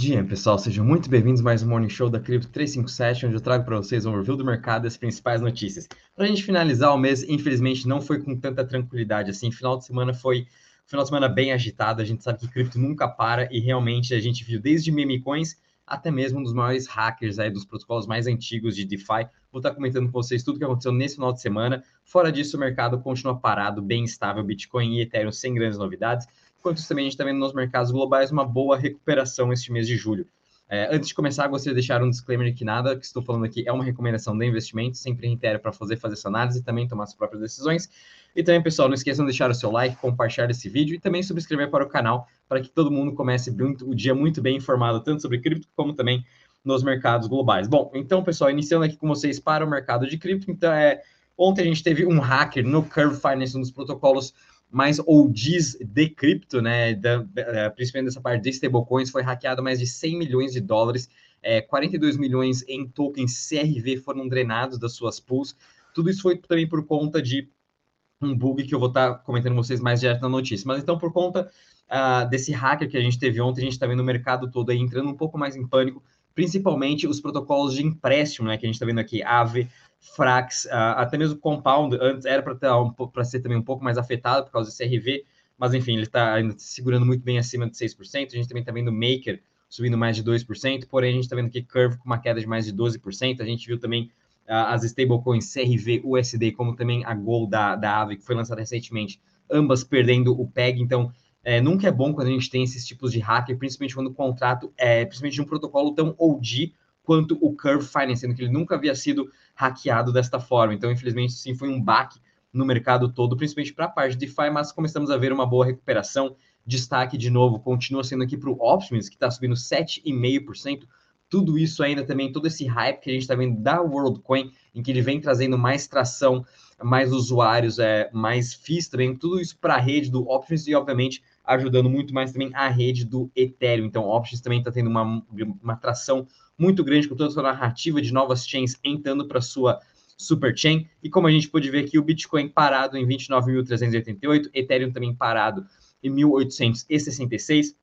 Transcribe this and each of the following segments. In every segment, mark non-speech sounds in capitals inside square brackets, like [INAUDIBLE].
dia, pessoal. Sejam muito bem-vindos mais um Morning Show da Cripto 357, onde eu trago para vocês um review do mercado e as principais notícias. Para a gente finalizar o mês, infelizmente não foi com tanta tranquilidade assim. Final de semana foi final de semana bem agitado. A gente sabe que cripto nunca para e realmente a gente viu desde meme coins até mesmo um dos maiores hackers aí dos protocolos mais antigos de DeFi. Vou estar comentando com vocês tudo que aconteceu nesse final de semana. Fora disso, o mercado continua parado, bem estável, Bitcoin e Ethereum sem grandes novidades. Enquanto isso, também a gente está vendo nos mercados globais uma boa recuperação este mês de julho. É, antes de começar, gostaria de deixar um disclaimer que nada que estou falando aqui é uma recomendação de investimento, sempre reitero para fazer, fazer essa análise e também tomar as próprias decisões. E também, pessoal, não esqueçam de deixar o seu like, compartilhar esse vídeo e também subscrever para o canal para que todo mundo comece o dia muito bem informado, tanto sobre cripto como também nos mercados globais. Bom, então, pessoal, iniciando aqui com vocês para o mercado de cripto. Então, é, ontem a gente teve um hacker no Curve Finance, um dos protocolos mais OGs de cripto, né, da, é, principalmente dessa parte de stablecoins, foi hackeado mais de 100 milhões de dólares, é, 42 milhões em tokens CRV foram drenados das suas pools. Tudo isso foi também por conta de um bug que eu vou estar comentando com vocês mais direto na notícia. Mas então, por conta uh, desse hacker que a gente teve ontem, a gente está vendo o mercado todo aí entrando um pouco mais em pânico, principalmente os protocolos de empréstimo, né, que a gente está vendo aqui, AVE, Frax, uh, até mesmo Compound, antes era para um, ser também um pouco mais afetado por causa do CRV, mas enfim, ele está ainda segurando muito bem acima de 6%. A gente também está vendo Maker subindo mais de 2%, porém a gente está vendo aqui Curve com uma queda de mais de 12%. A gente viu também uh, as stablecoins CRV, USD, como também a Gold da, da Aave, que foi lançada recentemente, ambas perdendo o PEG. Então, é, nunca é bom quando a gente tem esses tipos de hacker, principalmente quando o contrato é principalmente de um protocolo tão OG quanto o Curve Finance, sendo que ele nunca havia sido hackeado desta forma. Então, infelizmente, sim, foi um baque no mercado todo, principalmente para a parte de DeFi, mas começamos a ver uma boa recuperação. Destaque de novo, continua sendo aqui para o Optimus, que está subindo 7,5%. Tudo isso ainda também, todo esse hype que a gente está vendo da WorldCoin, em que ele vem trazendo mais tração, mais usuários, é, mais FIIs também, tudo isso para a rede do Optimus e, obviamente, ajudando muito mais também a rede do Ethereum. Então, o Optimus também está tendo uma, uma tração muito grande com toda essa narrativa de novas chains entrando para sua super chain. E como a gente pode ver aqui, o Bitcoin parado em 29.388, Ethereum também parado em 1.866.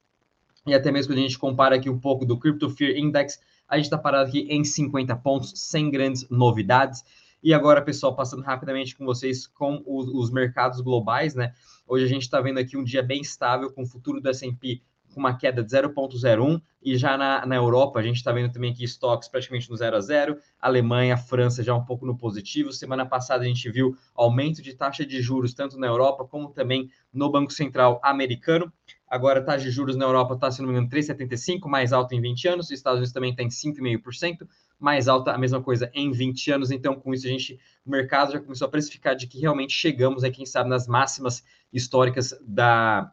E até mesmo quando a gente compara aqui um pouco do Crypto Fear Index, a gente está parado aqui em 50 pontos, sem grandes novidades. E agora, pessoal, passando rapidamente com vocês com os, os mercados globais, né? Hoje a gente está vendo aqui um dia bem estável, com o futuro do S&P com uma queda de 0,01, e já na, na Europa, a gente está vendo também aqui estoques praticamente no 0 a 0, Alemanha, França já um pouco no positivo. Semana passada a gente viu aumento de taxa de juros tanto na Europa como também no Banco Central americano. Agora a taxa de juros na Europa está, se não me engano, 3,75, mais alta em 20 anos, os Estados Unidos também está em 5,5%, mais alta a mesma coisa em 20 anos. Então, com isso, a gente, o mercado já começou a precificar de que realmente chegamos, aí, quem sabe, nas máximas históricas da,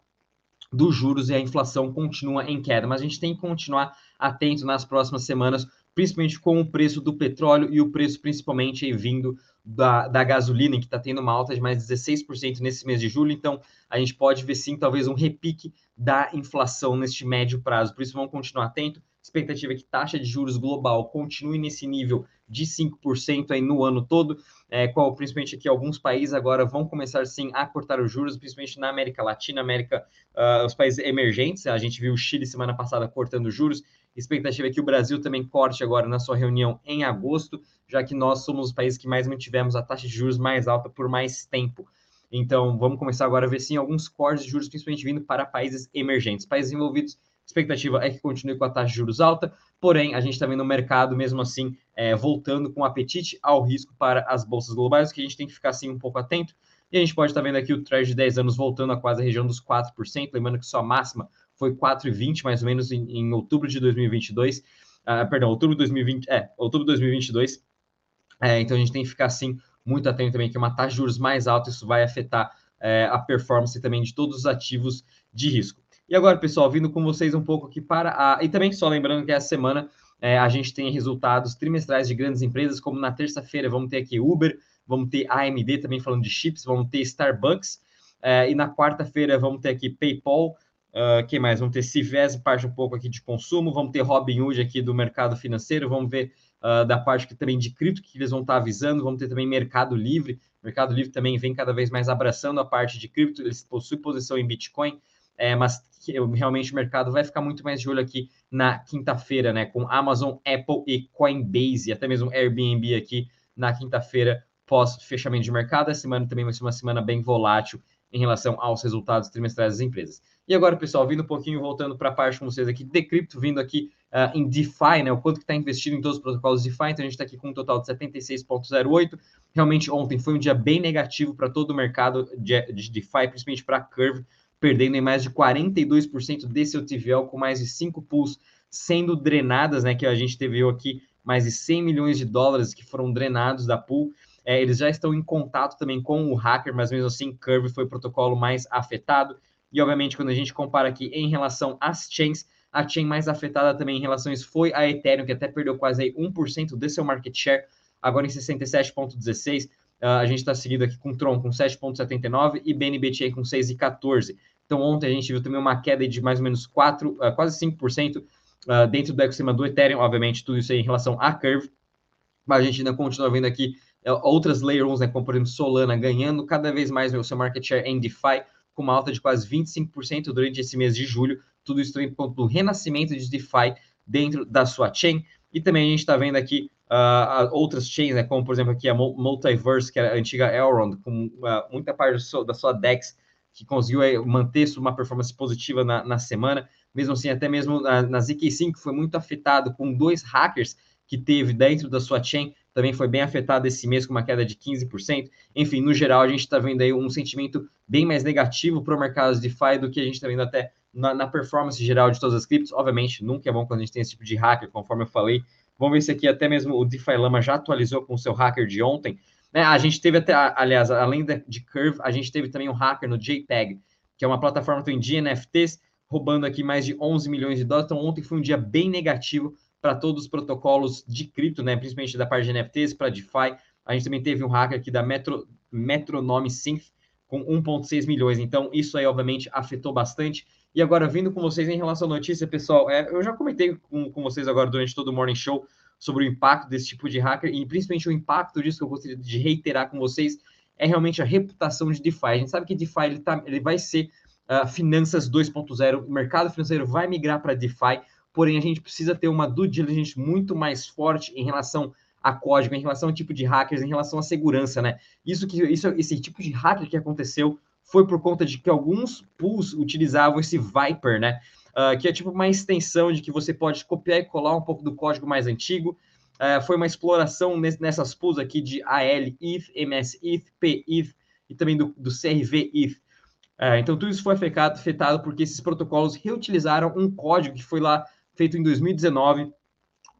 dos juros e a inflação continua em queda, mas a gente tem que continuar atento nas próximas semanas, principalmente com o preço do petróleo e o preço principalmente vindo da, da gasolina, que está tendo uma alta de mais 16% nesse mês de julho, então a gente pode ver sim talvez um repique da inflação neste médio prazo, por isso vamos continuar atento, expectativa é que taxa de juros global continue nesse nível de 5% aí no ano todo, é, qual principalmente aqui alguns países agora vão começar sim a cortar os juros, principalmente na América Latina, América, uh, os países emergentes. A gente viu o Chile semana passada cortando juros. Expectativa é que o Brasil também corte agora na sua reunião em agosto, já que nós somos os países que mais mantivemos a taxa de juros mais alta por mais tempo. Então, vamos começar agora a ver sim alguns cortes de juros, principalmente vindo para países emergentes. Países envolvidos expectativa é que continue com a taxa de juros alta, porém, a gente está vendo o mercado, mesmo assim, é, voltando com apetite ao risco para as bolsas globais, que a gente tem que ficar, assim, um pouco atento. E a gente pode estar tá vendo aqui o trade de 10 anos voltando a quase a região dos 4%, lembrando que sua máxima foi 4,20 mais ou menos em, em, outubro de 2022, uh, ah, perdão, outubro de 2020, é, outubro de 2022. É, então a gente tem que ficar, assim, muito atento também que uma taxa de juros mais alta, isso vai afetar é, a performance também de todos os ativos de risco. E agora, pessoal, vindo com vocês um pouco aqui para a. E também só lembrando que essa semana é, a gente tem resultados trimestrais de grandes empresas, como na terça-feira vamos ter aqui Uber, vamos ter AMD também falando de chips, vamos ter Starbucks, é, e na quarta-feira vamos ter aqui PayPal, uh, quem mais? Vamos ter Civés, parte um pouco aqui de consumo, vamos ter Robinhood aqui do mercado financeiro, vamos ver uh, da parte que também de cripto que eles vão estar avisando, vamos ter também Mercado Livre, Mercado Livre também vem cada vez mais abraçando a parte de cripto, eles possuem posição em Bitcoin, é, mas realmente o mercado vai ficar muito mais de olho aqui na quinta-feira, né? Com Amazon, Apple e Coinbase, até mesmo Airbnb aqui na quinta-feira, pós fechamento de mercado. A semana também vai ser uma semana bem volátil em relação aos resultados trimestrais das empresas. E agora, pessoal, vindo um pouquinho, voltando para a parte com vocês aqui, de cripto, vindo aqui uh, em DeFi, né? O quanto que está investido em todos os protocolos DeFi. Então, a gente está aqui com um total de 76,08. Realmente, ontem foi um dia bem negativo para todo o mercado de, de DeFi, principalmente para a Curve, perdendo em mais de 42% desse TVL, com mais de 5 pools sendo drenadas, né? Que a gente teve aqui mais de 100 milhões de dólares que foram drenados da pool. É, eles já estão em contato também com o hacker, mas mesmo assim, Curve foi o protocolo mais afetado. E obviamente, quando a gente compara aqui em relação às chains, a chain mais afetada também em isso foi a Ethereum, que até perdeu quase aí 1% de seu market share, agora em 67,16%. Uh, ah, a gente está seguido aqui com Tron com 7,79% e BNBT com 6,14%. Então, ontem a gente viu também uma queda de mais ou menos 4, uh, ah, quase 5% uh, ah, dentro do ecossistema do Ethereum. Obviamente, tudo isso aí em relação à Curve. Mas a gente ainda continua vendo aqui uh, outras Layer 1, né, como por exemplo Solana, ganhando cada vez mais o seu market share em DeFi, com uma alta de quase 25% durante esse mês de julho. Tudo isso em ponto do renascimento de DeFi dentro da sua chain. E também a gente está vendo aqui uh, outras chains, né, como por exemplo aqui a Multiverse, que era a antiga Elrond, com uh, muita parte da sua DEX que conseguiu é, manter uma performance positiva na, na semana. Mesmo assim, até mesmo na, na ZK5 foi muito afetado com dois hackers que teve dentro da sua chain, também foi bem afetado esse mês com uma queda de 15%. Enfim, no geral, a gente está vendo aí um sentimento bem mais negativo para o mercado de DeFi do que a gente está vendo até na, na, performance geral de todas as criptos. Obviamente, nunca é bom quando a gente tem esse tipo de hacker, conforme eu falei. Vamos ver se aqui até mesmo o DeFi Lama já atualizou com o seu hacker de ontem. Né? A gente teve até, aliás, além de Curve, a gente teve também um hacker no JPEG, que é uma plataforma que de NFTs, roubando aqui mais de 11 milhões de dólares. Então, ontem foi um dia bem negativo para todos os protocolos de cripto, né? principalmente da parte de NFTs, para DeFi. A gente também teve um hacker aqui da Metro, Metronome Synth com 1,6 milhões. Então, isso aí, obviamente, afetou bastante. E agora, vindo com vocês em relação à notícia, pessoal, é, eu já comentei com, com vocês agora durante todo o Morning Show sobre o impacto desse tipo de hacker e principalmente o impacto disso que eu gostaria de reiterar com vocês é realmente a reputação de DeFi. A gente sabe que DeFi ele, tá, ele vai ser uh, finanças 2.0, o mercado financeiro vai migrar para DeFi, porém a gente precisa ter uma due diligence muito mais forte em relação a código, em relação ao tipo de hackers, em relação à segurança, né? Isso que isso, esse tipo de hacker que aconteceu foi por conta de que alguns pools utilizavam esse Viper, né? uh, que é tipo uma extensão de que você pode copiar e colar um pouco do código mais antigo. Uh, foi uma exploração nessas pools aqui de AL, if, MS, if, P, if e também do, do CRV, if. Uh, então, tudo isso foi afetado, afetado porque esses protocolos reutilizaram um código que foi lá feito em 2019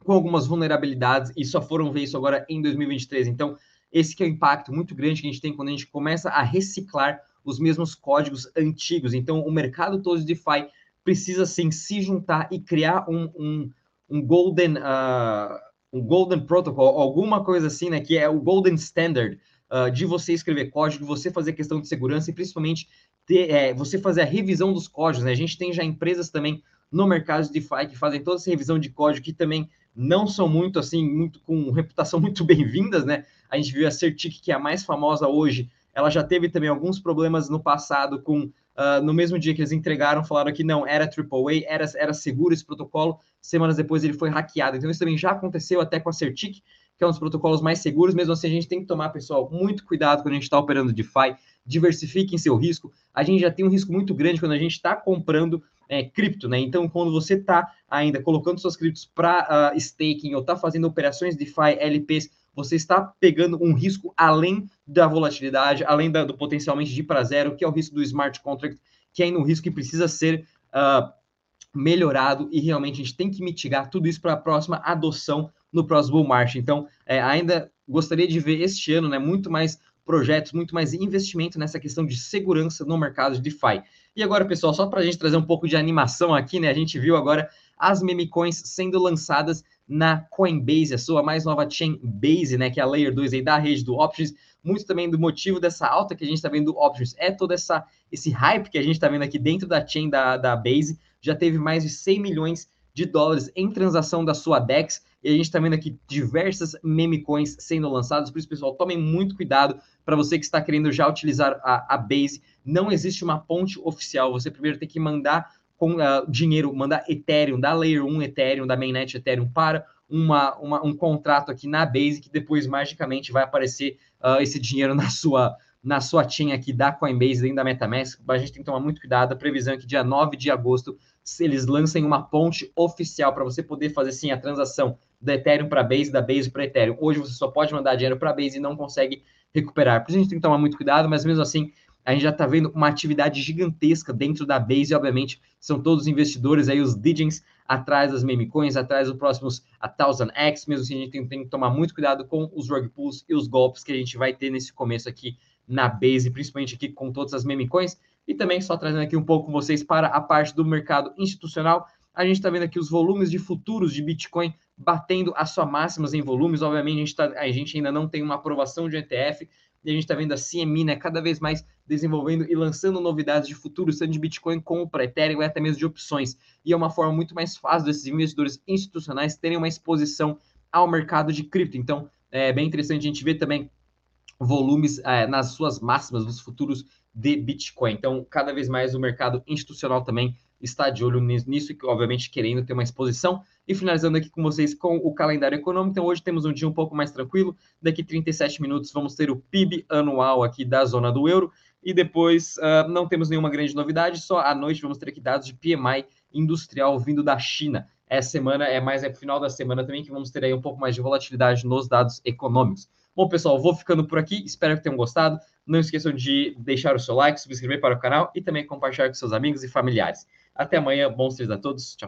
com algumas vulnerabilidades e só foram ver isso agora em 2023. Então, esse que é o impacto muito grande que a gente tem quando a gente começa a reciclar os mesmos códigos antigos. Então, o mercado todo de DeFi precisa sim se juntar e criar um, um, um golden uh, um golden protocol, alguma coisa assim, né? Que é o golden standard uh, de você escrever código, você fazer questão de segurança e principalmente ter, é, você fazer a revisão dos códigos. Né? A gente tem já empresas também no mercado de DeFi que fazem toda essa revisão de código que também não são muito assim, muito com reputação [LAUGHS] muito bem-vindas, né? A gente viu a Certic, que é a mais famosa hoje, ela já teve também alguns problemas no passado com Uh, no mesmo dia que eles entregaram, falaram que não, era AAA, era, era seguro esse protocolo. Semanas depois ele foi hackeado. Então, isso também já aconteceu até com a Certic, que é um dos protocolos mais seguros. Mesmo assim, a gente tem que tomar, pessoal, muito cuidado quando a gente está operando DeFi. Diversifiquem seu risco. A gente já tem um risco muito grande quando a gente está comprando é, cripto, né? Então, quando você está ainda colocando suas criptos para uh, ah, staking ou está fazendo operações DeFi, LPs, você está pegando um risco além da volatilidade, além da, do potencialmente de ir para zero, que é o risco do smart contract, que é ainda um risco que precisa ser uh, melhorado e realmente a gente tem que mitigar tudo isso para a próxima adoção no próximo bull market. Então, é, ainda gostaria de ver este ano né, muito mais projetos, muito mais investimento nessa questão de segurança no mercado de DeFi. E agora, pessoal, só para a gente trazer um pouco de animação aqui, né? A gente viu agora as meme coins sendo lançadas na Coinbase, a sua mais nova chain Base, né, que é a Layer 2 aí da rede do Options. Muito também do motivo dessa alta que a gente está vendo do Options é todo essa, esse hype que a gente está vendo aqui dentro da chain da, da Base. Já teve mais de 100 milhões de dólares em transação da sua DEX. E a gente está vendo aqui diversas meme coins sendo lançadas. Por isso, pessoal, tomem muito cuidado para você que está querendo já utilizar a, a Base. Não existe uma ponte oficial. Você primeiro tem que mandar com uh, dinheiro, mandar Ethereum, da Layer 1 Ethereum, da mainnet Ethereum para uma, uma, um contrato aqui na Base que depois magicamente vai aparecer uh, esse dinheiro na sua na sua chain aqui da Coinbase, dentro da MetaMask. A gente tem que tomar muito cuidado. A previsão é que dia 9 de agosto eles lancem uma ponte oficial para você poder fazer sim a transação da Ethereum para Base, da Base para Ethereum. Hoje você só pode mandar dinheiro para Base e não consegue recuperar. Por isso a gente tem que tomar muito cuidado, mas mesmo assim a gente já está vendo uma atividade gigantesca dentro da Base, e obviamente são todos investidores aí, os Digins, atrás das meme coins, atrás dos próximos a 1000X, mesmo assim a gente tem, tem, que tomar muito cuidado com os rug pulls e os golpes que a gente vai ter nesse começo aqui na Base, principalmente aqui com todas as meme coins, e também só trazendo aqui um pouco vocês para a parte do mercado institucional, a gente está vendo aqui os volumes de futuros de Bitcoin batendo as suas máximas em volumes, obviamente a gente, tá, a gente ainda não tem uma aprovação de ETF, e a gente está vendo a CME né, cada vez mais desenvolvendo e lançando novidades de futuros, tanto de Bitcoin como para Ethereum e até mesmo de opções. E é uma forma muito mais fácil desses investidores institucionais terem uma exposição ao mercado de cripto. Então, é bem interessante a gente ver também volumes é, nas suas máximas dos futuros de Bitcoin. Então, cada vez mais o mercado institucional também está de olho nisso e, obviamente, querendo ter uma exposição. E finalizando aqui com vocês com o calendário econômico. Então, hoje temos um dia um pouco mais tranquilo. Daqui 37 minutos vamos ter o PIB anual aqui da zona do euro. E depois uh, não temos nenhuma grande novidade, só à noite vamos ter aqui dados de PMI industrial vindo da China. Essa semana é mais é final da semana também que vamos ter aí um pouco mais de volatilidade nos dados econômicos. Bom, pessoal, vou ficando por aqui. Espero que tenham gostado. Não esqueçam de deixar o seu like, subscrever para o canal e também compartilhar com seus amigos e familiares. Até amanhã. Bons dias a todos. Tchau.